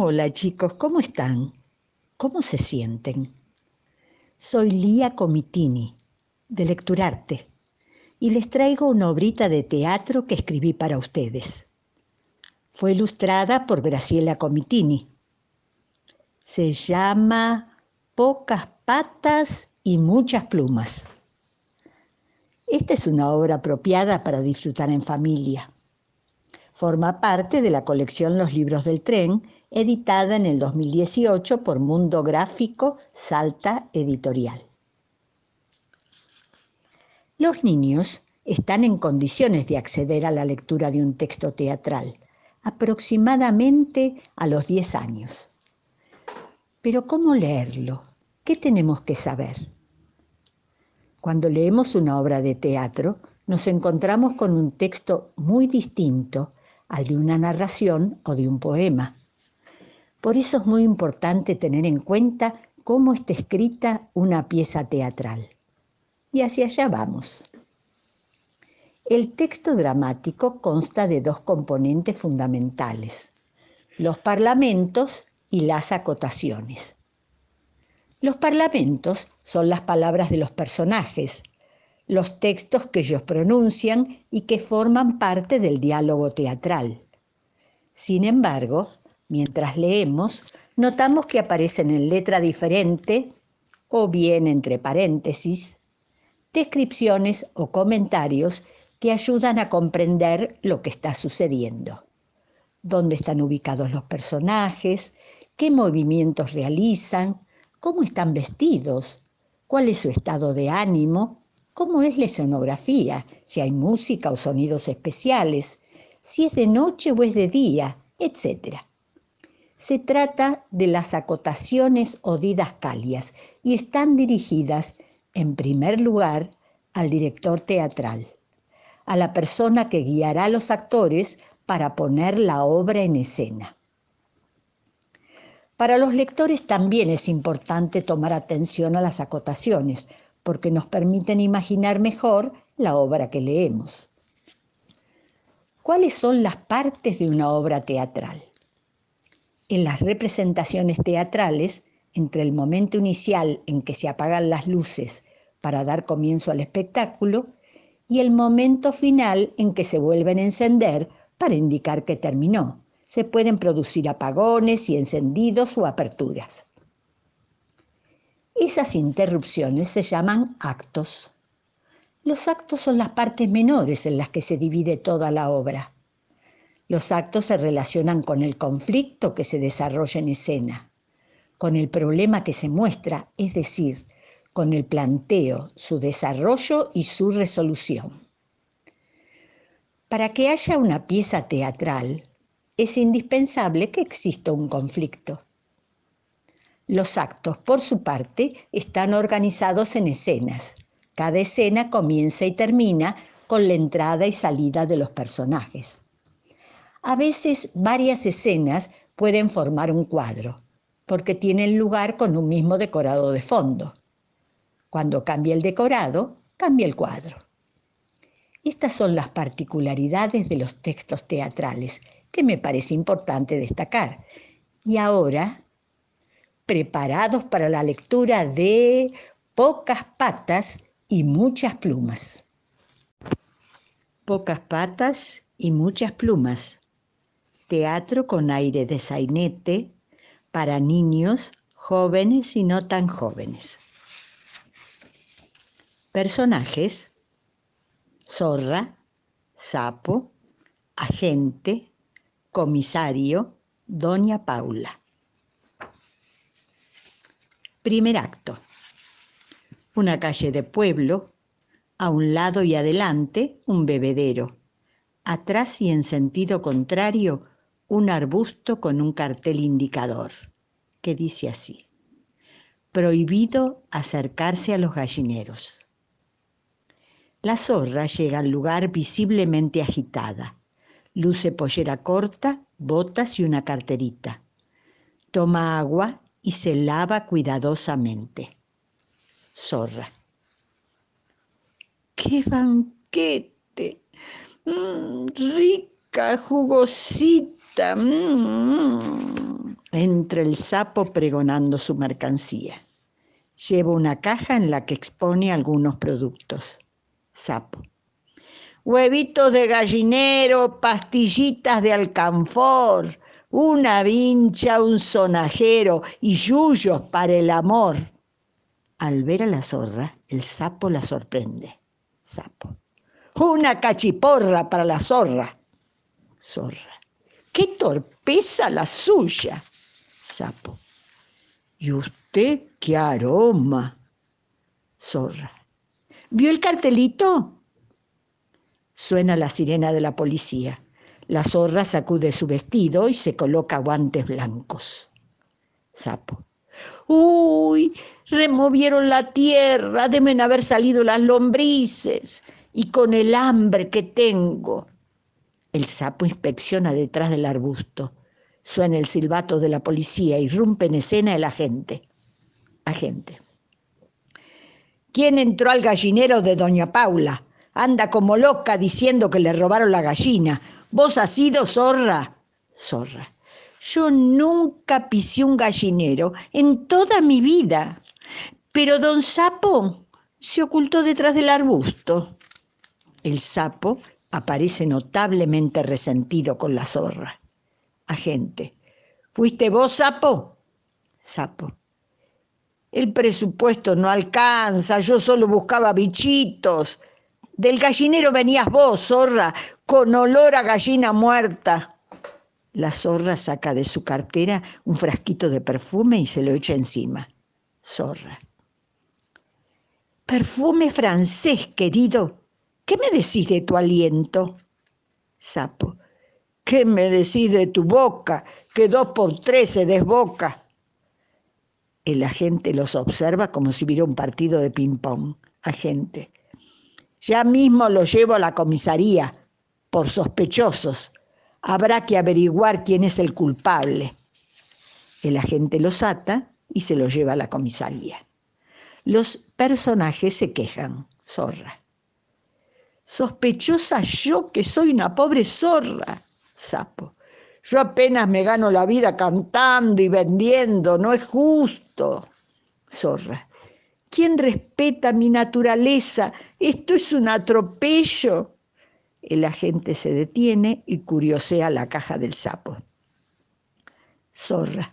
Hola chicos, ¿cómo están? ¿Cómo se sienten? Soy Lía Comitini, de Lecturarte, y les traigo una obrita de teatro que escribí para ustedes. Fue ilustrada por Graciela Comitini. Se llama Pocas patas y muchas plumas. Esta es una obra apropiada para disfrutar en familia. Forma parte de la colección Los Libros del Tren, editada en el 2018 por Mundo Gráfico Salta Editorial. Los niños están en condiciones de acceder a la lectura de un texto teatral, aproximadamente a los 10 años. Pero ¿cómo leerlo? ¿Qué tenemos que saber? Cuando leemos una obra de teatro, nos encontramos con un texto muy distinto al de una narración o de un poema. Por eso es muy importante tener en cuenta cómo está escrita una pieza teatral. Y hacia allá vamos. El texto dramático consta de dos componentes fundamentales, los parlamentos y las acotaciones. Los parlamentos son las palabras de los personajes, los textos que ellos pronuncian y que forman parte del diálogo teatral. Sin embargo, mientras leemos, notamos que aparecen en letra diferente o bien entre paréntesis descripciones o comentarios que ayudan a comprender lo que está sucediendo. Dónde están ubicados los personajes, qué movimientos realizan, cómo están vestidos, cuál es su estado de ánimo cómo es la escenografía, si hay música o sonidos especiales, si es de noche o es de día, etc. Se trata de las acotaciones o didascalias y están dirigidas, en primer lugar, al director teatral, a la persona que guiará a los actores para poner la obra en escena. Para los lectores también es importante tomar atención a las acotaciones, porque nos permiten imaginar mejor la obra que leemos. ¿Cuáles son las partes de una obra teatral? En las representaciones teatrales, entre el momento inicial en que se apagan las luces para dar comienzo al espectáculo y el momento final en que se vuelven a encender para indicar que terminó. Se pueden producir apagones y encendidos o aperturas. Esas interrupciones se llaman actos. Los actos son las partes menores en las que se divide toda la obra. Los actos se relacionan con el conflicto que se desarrolla en escena, con el problema que se muestra, es decir, con el planteo, su desarrollo y su resolución. Para que haya una pieza teatral, es indispensable que exista un conflicto. Los actos, por su parte, están organizados en escenas. Cada escena comienza y termina con la entrada y salida de los personajes. A veces varias escenas pueden formar un cuadro, porque tienen lugar con un mismo decorado de fondo. Cuando cambia el decorado, cambia el cuadro. Estas son las particularidades de los textos teatrales que me parece importante destacar. Y ahora preparados para la lectura de Pocas patas y muchas plumas. Pocas patas y muchas plumas. Teatro con aire de sainete para niños, jóvenes y no tan jóvenes. Personajes. Zorra, sapo, agente, comisario, doña Paula. Primer acto. Una calle de pueblo, a un lado y adelante un bebedero, atrás y en sentido contrario un arbusto con un cartel indicador que dice así, prohibido acercarse a los gallineros. La zorra llega al lugar visiblemente agitada, luce pollera corta, botas y una carterita. Toma agua y se lava cuidadosamente. Zorra. ¡Qué banquete! Mm, rica, jugosita. Mm. Entra el sapo pregonando su mercancía. Lleva una caja en la que expone algunos productos. Sapo. Huevitos de gallinero, pastillitas de alcanfor, una vincha, un sonajero y yuyos para el amor. Al ver a la zorra, el sapo la sorprende. Sapo. Una cachiporra para la zorra. Zorra. ¡Qué torpeza la suya! Sapo. ¿Y usted qué aroma? Zorra. ¿Vio el cartelito? Suena la sirena de la policía. La zorra sacude su vestido y se coloca guantes blancos. Sapo. Uy, removieron la tierra, deben haber salido las lombrices y con el hambre que tengo. El sapo inspecciona detrás del arbusto. Suena el silbato de la policía, irrumpe en escena el agente. Agente. ¿Quién entró al gallinero de doña Paula? Anda como loca diciendo que le robaron la gallina. ¿Vos has sido zorra? Zorra. Yo nunca pisé un gallinero en toda mi vida. Pero don Sapo se ocultó detrás del arbusto. El sapo aparece notablemente resentido con la zorra. Agente. ¿Fuiste vos, sapo? Sapo. El presupuesto no alcanza, yo solo buscaba bichitos. Del gallinero venías vos, zorra, con olor a gallina muerta. La zorra saca de su cartera un frasquito de perfume y se lo echa encima. Zorra. Perfume francés, querido. ¿Qué me decís de tu aliento? Sapo. ¿Qué me decís de tu boca? Que dos por tres se desboca. El agente los observa como si viera un partido de ping-pong. Agente. Ya mismo lo llevo a la comisaría por sospechosos. Habrá que averiguar quién es el culpable. El agente los ata y se los lleva a la comisaría. Los personajes se quejan. Zorra. Sospechosa yo que soy una pobre zorra sapo. Yo apenas me gano la vida cantando y vendiendo, no es justo. Zorra. ¿Quién respeta mi naturaleza? Esto es un atropello. El agente se detiene y curiosea la caja del sapo. Zorra.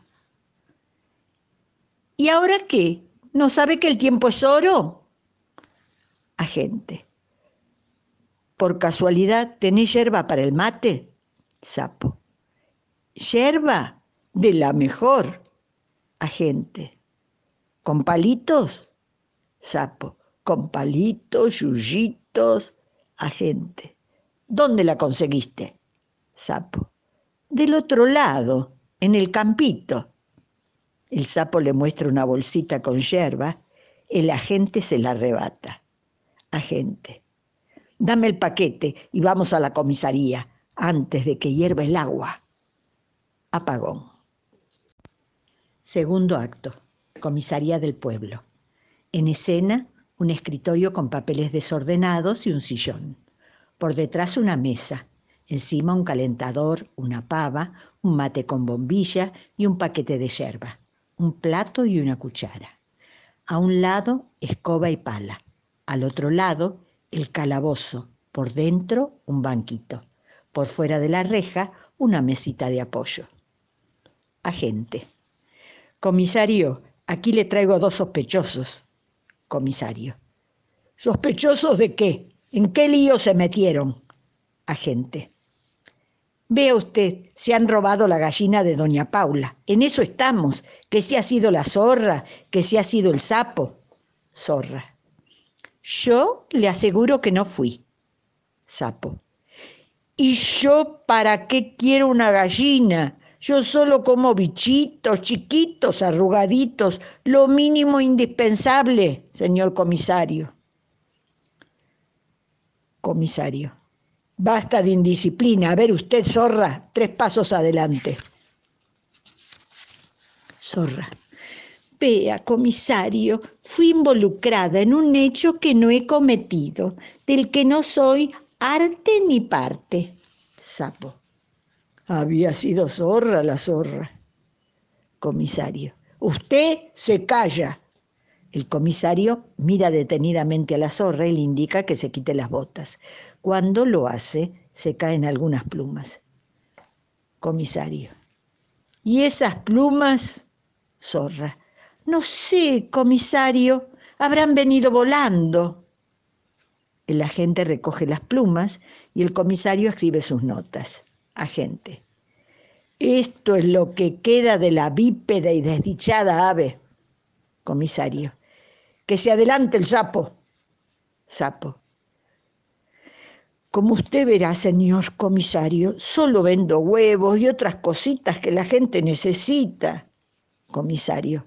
¿Y ahora qué? ¿No sabe que el tiempo es oro? Agente. ¿Por casualidad tenés hierba para el mate? Sapo. Yerba de la mejor. Agente. ¿Con palitos? Sapo. Con palitos, yuyitos. Agente. ¿Dónde la conseguiste? Sapo. Del otro lado, en el campito. El sapo le muestra una bolsita con yerba. El agente se la arrebata. Agente. Dame el paquete y vamos a la comisaría antes de que hierva el agua. Apagón. Segundo acto. Comisaría del pueblo. En escena, un escritorio con papeles desordenados y un sillón. Por detrás una mesa. Encima un calentador, una pava, un mate con bombilla y un paquete de yerba. Un plato y una cuchara. A un lado, escoba y pala. Al otro lado, el calabozo. Por dentro, un banquito por fuera de la reja una mesita de apoyo. Agente. Comisario, aquí le traigo dos sospechosos. Comisario. ¿Sospechosos de qué? ¿En qué lío se metieron? Agente. Vea usted, se han robado la gallina de doña Paula. En eso estamos, que si ha sido la zorra, que si ha sido el sapo. Zorra. Yo le aseguro que no fui. Sapo. ¿Y yo para qué quiero una gallina? Yo solo como bichitos chiquitos, arrugaditos, lo mínimo indispensable, señor comisario. Comisario. Basta de indisciplina. A ver usted, zorra, tres pasos adelante. Zorra. Vea, comisario, fui involucrada en un hecho que no he cometido, del que no soy arte ni parte. Sapo. Había sido zorra la zorra. Comisario. Usted se calla. El comisario mira detenidamente a la zorra y le indica que se quite las botas. Cuando lo hace, se caen algunas plumas. Comisario. ¿Y esas plumas? Zorra. No sé, comisario. Habrán venido volando. El agente recoge las plumas y el comisario escribe sus notas. Agente. Esto es lo que queda de la bípeda y desdichada ave. Comisario. Que se adelante el sapo. Sapo. Como usted verá, señor comisario, solo vendo huevos y otras cositas que la gente necesita. Comisario.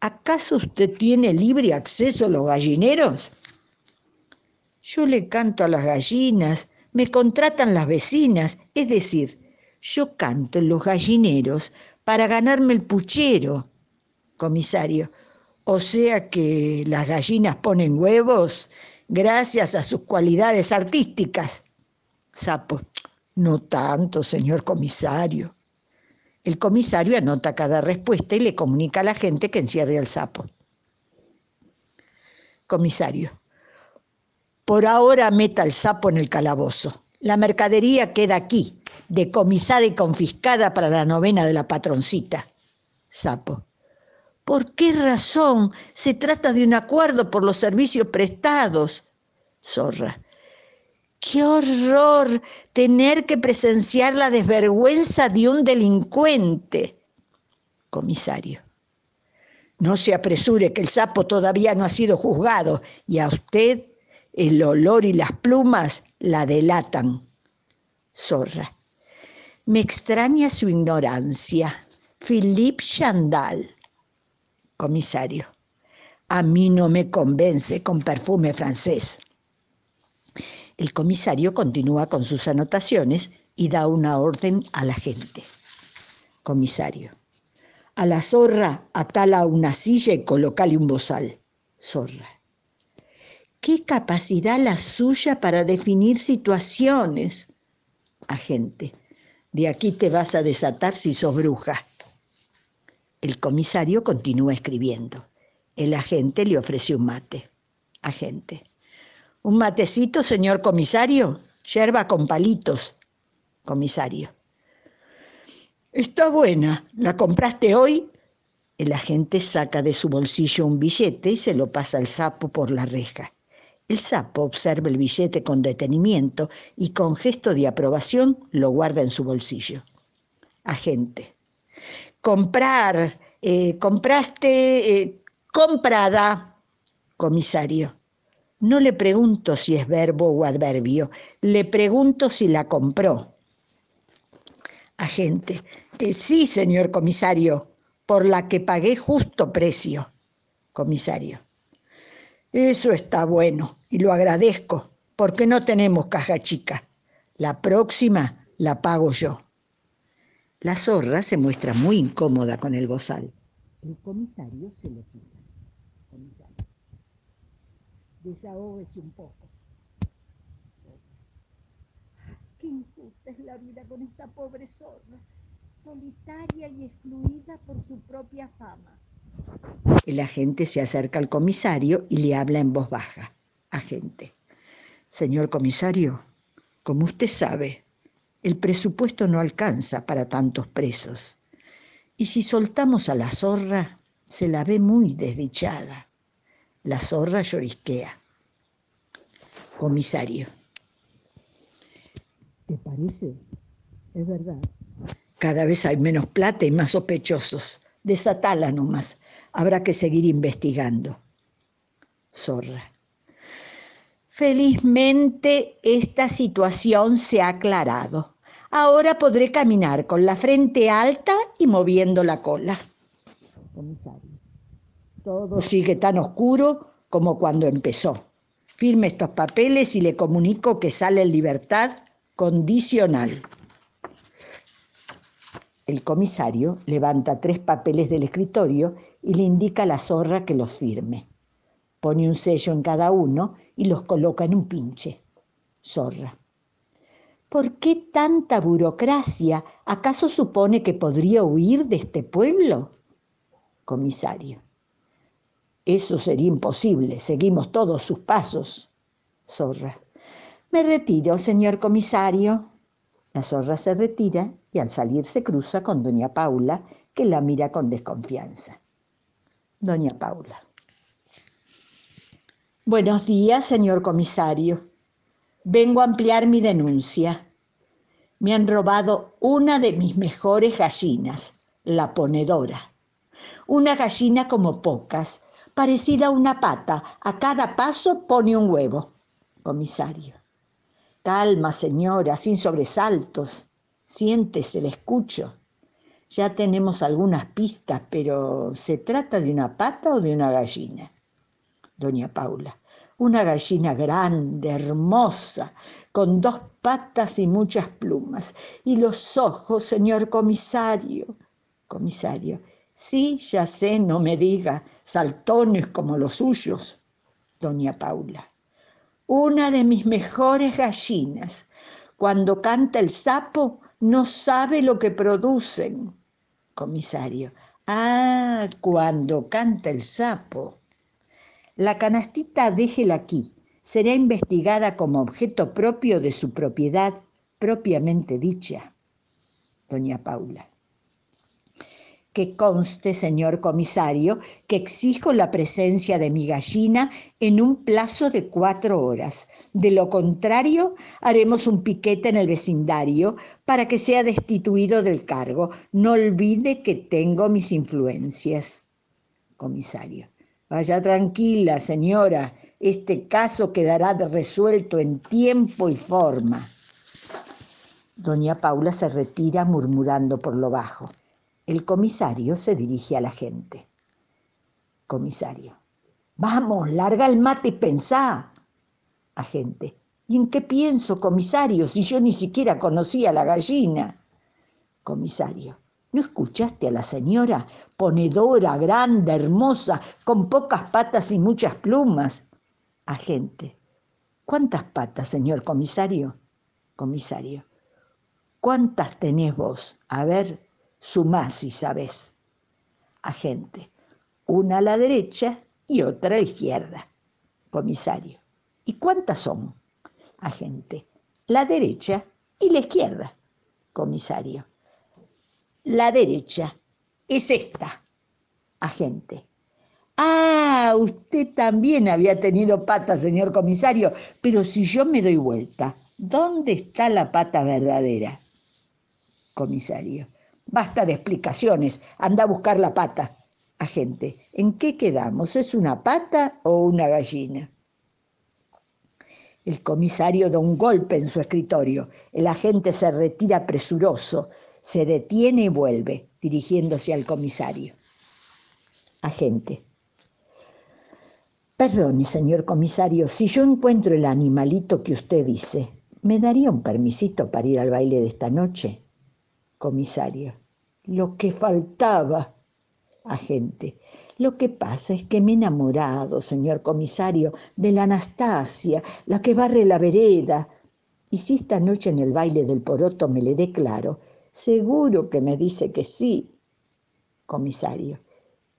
¿Acaso usted tiene libre acceso a los gallineros? Yo le canto a las gallinas, me contratan las vecinas, es decir, yo canto en los gallineros para ganarme el puchero, comisario. O sea que las gallinas ponen huevos gracias a sus cualidades artísticas. Sapo, no tanto, señor comisario. El comisario anota cada respuesta y le comunica a la gente que encierre al sapo. Comisario, por ahora meta el sapo en el calabozo. La mercadería queda aquí, decomisada y confiscada para la novena de la patroncita. Sapo. ¿Por qué razón? Se trata de un acuerdo por los servicios prestados. Zorra. Qué horror tener que presenciar la desvergüenza de un delincuente. Comisario. No se apresure que el sapo todavía no ha sido juzgado y a usted el olor y las plumas la delatan. Zorra. Me extraña su ignorancia. Philippe Chandal. Comisario. A mí no me convence con perfume francés. El comisario continúa con sus anotaciones y da una orden a la gente. Comisario. A la zorra atala una silla y colocale un bozal. Zorra qué capacidad la suya para definir situaciones. Agente, de aquí te vas a desatar si sos bruja. El comisario continúa escribiendo. El agente le ofrece un mate. Agente. ¿Un matecito, señor comisario? Yerba con palitos. Comisario. Está buena. ¿La compraste hoy? El agente saca de su bolsillo un billete y se lo pasa al sapo por la reja. El sapo observa el billete con detenimiento y con gesto de aprobación lo guarda en su bolsillo. Agente. Comprar. Eh, compraste. Eh, comprada. Comisario. No le pregunto si es verbo o adverbio, le pregunto si la compró. Agente. Eh, sí, señor comisario, por la que pagué justo precio. Comisario. Eso está bueno y lo agradezco, porque no tenemos caja chica. La próxima la pago yo. La zorra se muestra muy incómoda con el bozal. El comisario se lo quita. Desahógese un poco. Qué injusta es la vida con esta pobre zorra, solitaria y excluida por su propia fama. El agente se acerca al comisario y le habla en voz baja. Agente. Señor comisario, como usted sabe, el presupuesto no alcanza para tantos presos. Y si soltamos a la zorra, se la ve muy desdichada. La zorra llorisquea. Comisario. ¿Te parece? Es verdad. Cada vez hay menos plata y más sospechosos. Desatala nomás. Habrá que seguir investigando. Zorra. Felizmente esta situación se ha aclarado. Ahora podré caminar con la frente alta y moviendo la cola. Comisario. Todo sigue tan oscuro como cuando empezó. Firme estos papeles y le comunico que sale en libertad condicional. El comisario levanta tres papeles del escritorio y le indica a la zorra que los firme. Pone un sello en cada uno y los coloca en un pinche. Zorra. ¿Por qué tanta burocracia? ¿Acaso supone que podría huir de este pueblo? Comisario. Eso sería imposible, seguimos todos sus pasos. Zorra. Me retiro, señor comisario. La zorra se retira y al salir se cruza con doña Paula, que la mira con desconfianza. Doña Paula. Buenos días, señor comisario. Vengo a ampliar mi denuncia. Me han robado una de mis mejores gallinas, la ponedora. Una gallina como pocas, parecida a una pata. A cada paso pone un huevo. Comisario. Calma, señora, sin sobresaltos. Siéntese, le escucho. Ya tenemos algunas pistas, pero ¿se trata de una pata o de una gallina? Doña Paula una gallina grande, hermosa, con dos patas y muchas plumas. Y los ojos, señor comisario. Comisario, sí, ya sé, no me diga, saltones como los suyos. Doña Paula, una de mis mejores gallinas. Cuando canta el sapo, no sabe lo que producen. Comisario, ah, cuando canta el sapo. La canastita déjela aquí. Será investigada como objeto propio de su propiedad propiamente dicha. Doña Paula. Que conste, señor comisario, que exijo la presencia de mi gallina en un plazo de cuatro horas. De lo contrario, haremos un piquete en el vecindario para que sea destituido del cargo. No olvide que tengo mis influencias. Comisario. Vaya tranquila, señora, este caso quedará resuelto en tiempo y forma. Doña Paula se retira murmurando por lo bajo. El comisario se dirige a la gente. Comisario. Vamos, larga el mate y pensá. Agente. ¿Y en qué pienso, comisario, si yo ni siquiera conocía a la gallina? Comisario. ¿No escuchaste a la señora, ponedora, grande, hermosa, con pocas patas y muchas plumas? Agente. ¿Cuántas patas, señor comisario? Comisario. ¿Cuántas tenés vos? A ver, sumá si sabés. Agente. Una a la derecha y otra a la izquierda. Comisario. ¿Y cuántas son? Agente. La derecha y la izquierda. Comisario la derecha. Es esta. Agente. Ah, usted también había tenido pata, señor comisario, pero si yo me doy vuelta, ¿dónde está la pata verdadera? Comisario. Basta de explicaciones, anda a buscar la pata. Agente, ¿en qué quedamos? ¿Es una pata o una gallina? El comisario da un golpe en su escritorio. El agente se retira presuroso, se detiene y vuelve, dirigiéndose al comisario. Agente. Perdone, señor comisario, si yo encuentro el animalito que usted dice, ¿me daría un permisito para ir al baile de esta noche? Comisario. Lo que faltaba. Agente. Lo que pasa es que me he enamorado, señor comisario, de la Anastasia, la que barre la vereda. Y si esta noche en el baile del poroto me le dé claro, Seguro que me dice que sí, comisario.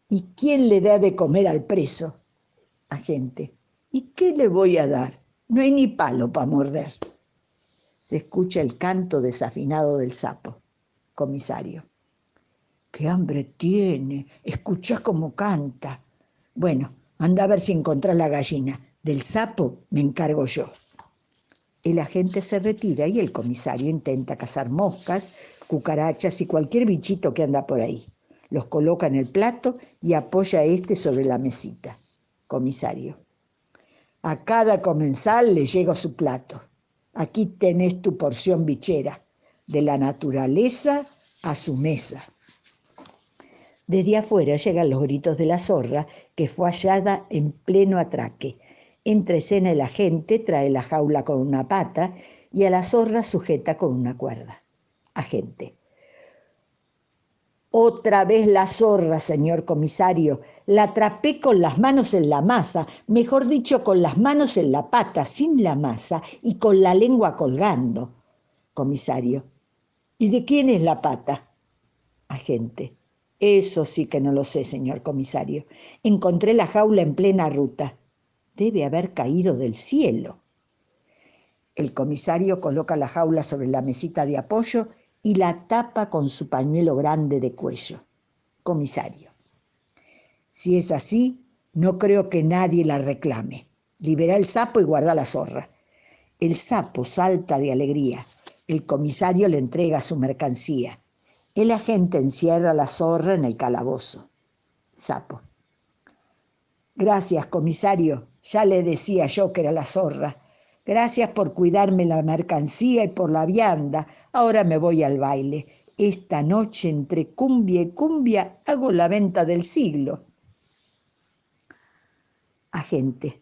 ¿Y quién le da de comer al preso? Agente. ¿Y qué le voy a dar? No hay ni palo para morder. Se escucha el canto desafinado del sapo. Comisario. ¡Qué hambre tiene! Escucha cómo canta. Bueno, anda a ver si encontrás la gallina. Del sapo me encargo yo. El agente se retira y el comisario intenta cazar moscas, cucarachas y cualquier bichito que anda por ahí. Los coloca en el plato y apoya este sobre la mesita. Comisario. A cada comensal le llega su plato. Aquí tenés tu porción bichera, de la naturaleza a su mesa. Desde afuera llegan los gritos de la zorra, que fue hallada en pleno atraque. Entre escena el agente trae la jaula con una pata y a la zorra sujeta con una cuerda agente. Otra vez la zorra, señor comisario. La atrapé con las manos en la masa, mejor dicho, con las manos en la pata, sin la masa, y con la lengua colgando. Comisario. ¿Y de quién es la pata? Agente. Eso sí que no lo sé, señor comisario. Encontré la jaula en plena ruta. Debe haber caído del cielo. El comisario coloca la jaula sobre la mesita de apoyo y la tapa con su pañuelo grande de cuello. Comisario. Si es así, no creo que nadie la reclame. Libera el sapo y guarda la zorra. El sapo salta de alegría. El comisario le entrega su mercancía. El agente encierra la zorra en el calabozo. Sapo. Gracias, comisario. Ya le decía yo que era la zorra. Gracias por cuidarme la mercancía y por la vianda. Ahora me voy al baile. Esta noche entre cumbia y cumbia hago la venta del siglo. Agente.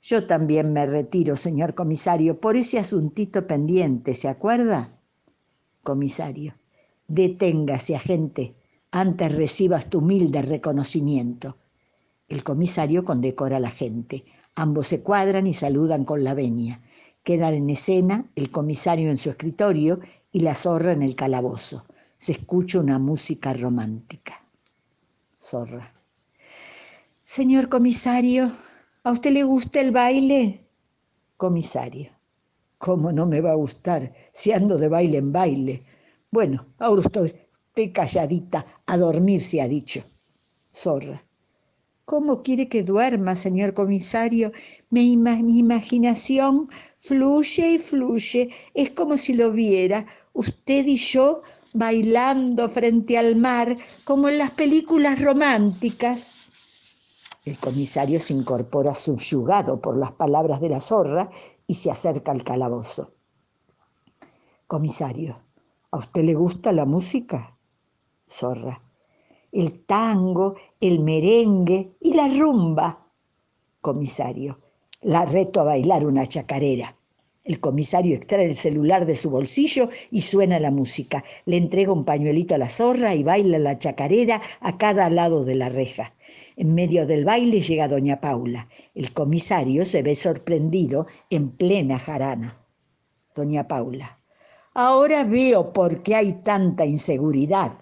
Yo también me retiro, señor comisario, por ese asuntito pendiente, ¿se acuerda? Comisario. Deténgase, agente, antes recibas tu humilde reconocimiento. El comisario condecora a la gente. Ambos se cuadran y saludan con la venia. Quedan en escena el comisario en su escritorio y la zorra en el calabozo. Se escucha una música romántica. Zorra. Señor comisario, ¿a usted le gusta el baile? Comisario. ¿Cómo no me va a gustar si ando de baile en baile? Bueno, ahora usted calladita, a dormir se ha dicho. Zorra. ¿Cómo quiere que duerma, señor comisario? Mi, mi, imaginación fluye y fluye. Es como si lo viera, usted y yo bailando frente al mar, como en las películas románticas. El comisario se incorpora subyugado por las palabras de la zorra y se acerca al calabozo. Comisario, ¿A usted le gusta la música? Zorra. El tango, el merengue y la rumba. Comisario. La reto a bailar una chacarera. El comisario extrae el celular de su bolsillo y suena la música. Le entrega un pañuelito a la zorra y baila la chacarera a cada lado de la reja. En medio del baile llega doña Paula. El comisario se ve sorprendido en plena jarana. Doña Paula. Ahora veo por qué hay tanta inseguridad.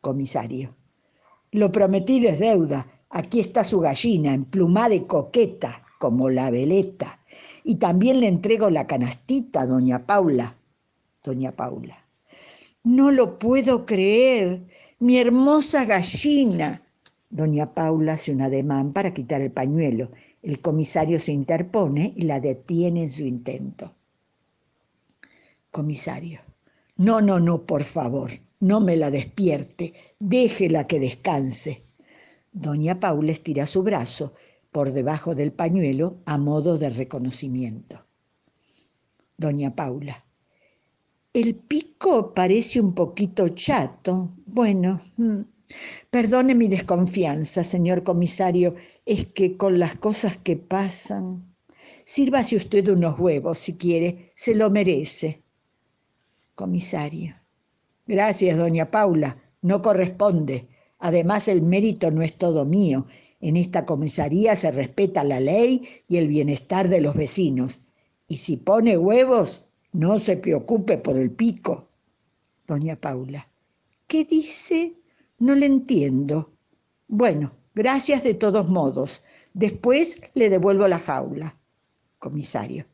Comisario. Lo prometido es deuda. Aquí está su gallina, emplumada y coqueta, como la veleta. Y también le entrego la canastita, doña Paula. Doña Paula. No lo puedo creer. Mi hermosa gallina. Doña Paula hace un ademán para quitar el pañuelo. El comisario se interpone y la detiene en su intento. Comisario. No, no, no, por favor, no me la despierte, déjela que descanse. Doña Paula estira su brazo por debajo del pañuelo a modo de reconocimiento. Doña Paula. El pico parece un poquito chato. Bueno, mm, perdone mi desconfianza, señor comisario, es que con las cosas que pasan. Sírvase usted unos huevos si quiere, se lo merece. Comisario. Gracias, doña Paula. No corresponde. Además, el mérito no es todo mío. En esta comisaría se respeta la ley y el bienestar de los vecinos. Y si pone huevos, no se preocupe por el pico. Doña Paula. ¿Qué dice? No le entiendo. Bueno, gracias de todos modos. Después le devuelvo la jaula. Comisario.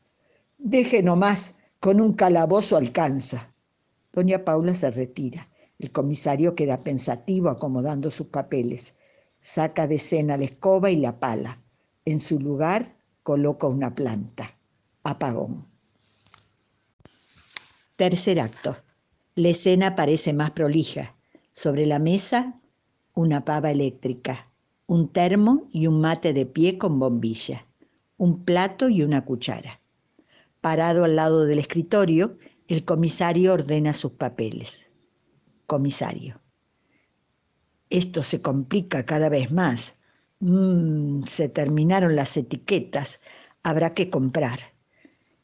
Deje nomás, con un calabozo alcanza. Doña Paula se retira. El comisario queda pensativo acomodando sus papeles. Saca de escena la escoba y la pala. En su lugar coloca una planta. Apagón. Tercer acto. La escena parece más prolija. Sobre la mesa, una pava eléctrica, un termo y un mate de pie con bombilla, un plato y una cuchara. Parado al lado del escritorio, el comisario ordena sus papeles. Comisario. Esto se complica cada vez más. Mm, se terminaron las etiquetas. Habrá que comprar.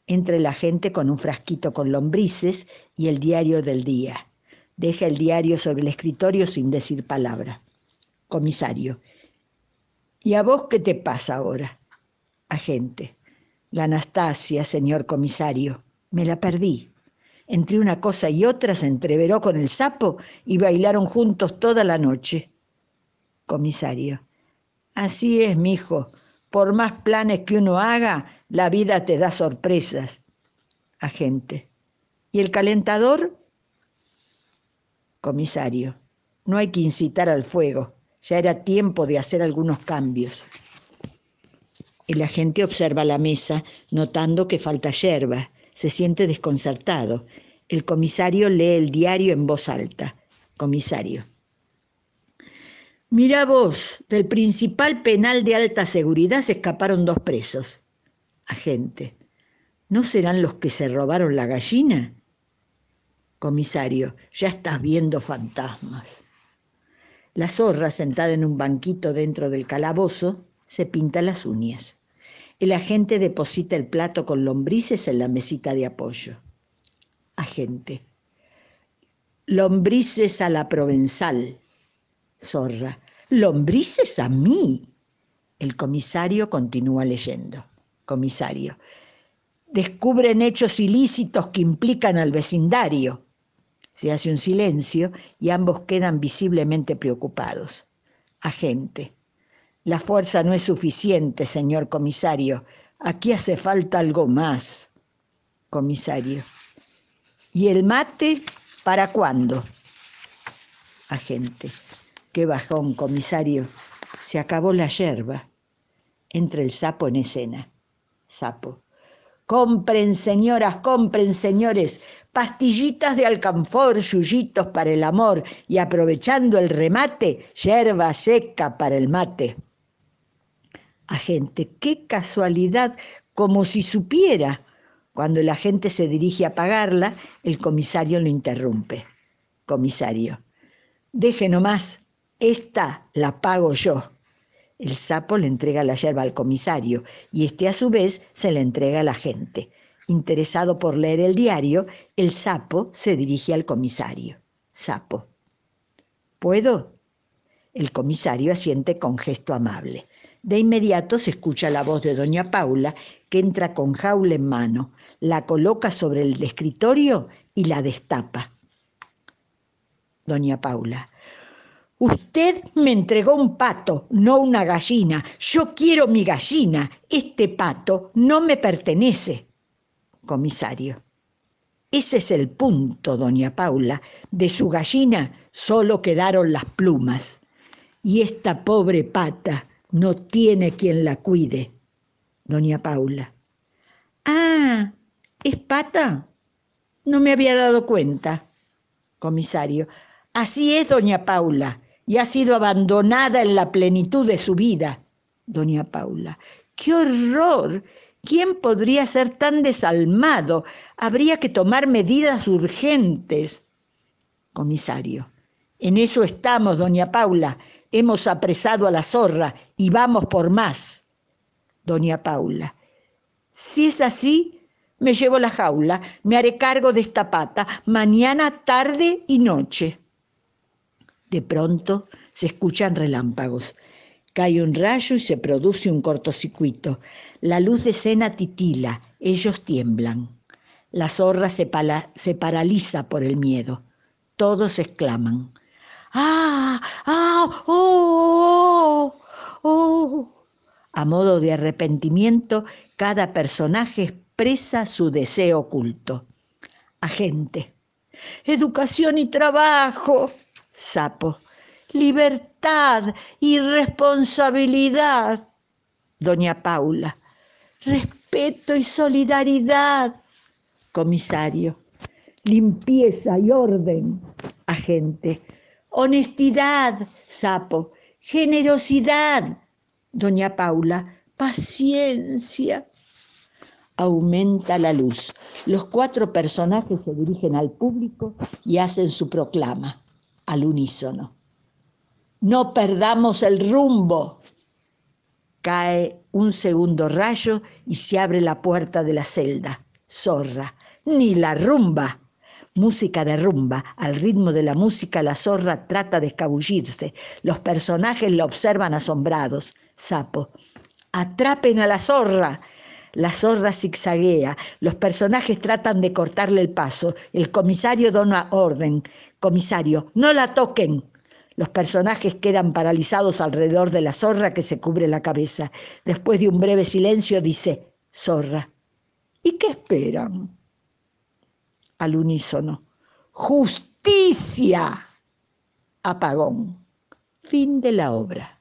Entre la gente con un frasquito con lombrices y el diario del día. Deja el diario sobre el escritorio sin decir palabra. Comisario. ¿Y a vos qué te pasa ahora? Agente. La Anastasia, señor comisario. Me la perdí. Entre una cosa y otra se entreveró con el sapo y bailaron juntos toda la noche. Comisario. Así es, mijo. Por más planes que uno haga, la vida te da sorpresas. Agente. ¿Y el calentador? Comisario. No hay que incitar al fuego. Ya era tiempo de hacer algunos cambios. El agente observa la mesa, notando que falta yerba. Se siente desconcertado. El comisario lee el diario en voz alta. Comisario. Mira vos, del principal penal de alta seguridad se escaparon dos presos. Agente. ¿No serán los que se robaron la gallina? Comisario, ya estás viendo fantasmas. La zorra, sentada en un banquito dentro del calabozo, se pinta las uñas. El agente deposita el plato con lombrices en la mesita de apoyo. Agente. Lombrices a la provenzal. Zorra. Lombrices a mí. El comisario continúa leyendo. Comisario. Descubren hechos ilícitos que implican al vecindario. Se hace un silencio y ambos quedan visiblemente preocupados. Agente. La fuerza no es suficiente, señor comisario. Aquí hace falta algo más. Comisario. ¿Y el mate para cuándo? Agente. Qué bajón, comisario. Se acabó la yerba. Entra el sapo en escena. Sapo. Compren, señoras, compren, señores, pastillitas de alcanfor, yuyitos para el amor y aprovechando el remate, yerba seca para el mate. Agente, qué casualidad, como si supiera. Cuando la gente se dirige a pagarla, el comisario lo interrumpe. Comisario, deje nomás, esta la pago yo. El sapo le entrega la yerba al comisario y este a su vez se la entrega a la gente. Interesado por leer el diario, el sapo se dirige al comisario. Sapo. ¿Puedo? El comisario asiente con gesto amable. De inmediato se escucha la voz de doña Paula, que entra con jaula en mano, la coloca sobre el escritorio y la destapa. Doña Paula, Usted me entregó un pato, no una gallina. Yo quiero mi gallina. Este pato no me pertenece. Comisario. Ese es el punto, doña Paula. De su gallina solo quedaron las plumas. Y esta pobre pata no tiene quien la cuide. Doña Paula. Ah, ¿es pata? No me había dado cuenta. Comisario. Así es, doña Paula y ha sido abandonada en la plenitud de su vida. Doña Paula, qué horror. ¿Quién podría ser tan desalmado? Habría que tomar medidas urgentes. Comisario, en eso estamos, doña Paula. Hemos apresado a la zorra y vamos por más. Doña Paula, si es así, me llevo la jaula, me haré cargo de esta pata, mañana, tarde y noche. De pronto se escuchan relámpagos. Cae un rayo y se produce un cortocircuito. La luz de escena titila, ellos tiemblan. La zorra se, paraliza por el miedo. Todos exclaman. ¡Ah! ¡Ah! ¡Oh! ¡Oh! A modo de arrepentimiento, cada personaje expresa su deseo oculto. Agente. Educación y trabajo. Sapo. Libertad y responsabilidad. Doña Paula. Respeto y solidaridad. Comisario. Limpieza y orden. Agente. Honestidad. Sapo. Generosidad. Doña Paula. Paciencia aumenta la luz. Los cuatro personajes se dirigen al público y hacen su proclama al unísono. No perdamos el rumbo. Cae un segundo rayo y se abre la puerta de la celda. Zorra, ni la rumba. Música de rumba. Al ritmo de la música la zorra trata de escabullirse. Los personajes la observan asombrados. Sapo. Atrapen a la zorra. La zorra zigzaguea, los personajes tratan de cortarle el paso, el comisario dona orden, comisario, no la toquen. Los personajes quedan paralizados alrededor de la zorra que se cubre la cabeza. Después de un breve silencio dice, zorra, ¿y qué esperan? Al unísono, justicia. Apagón. Fin de la obra.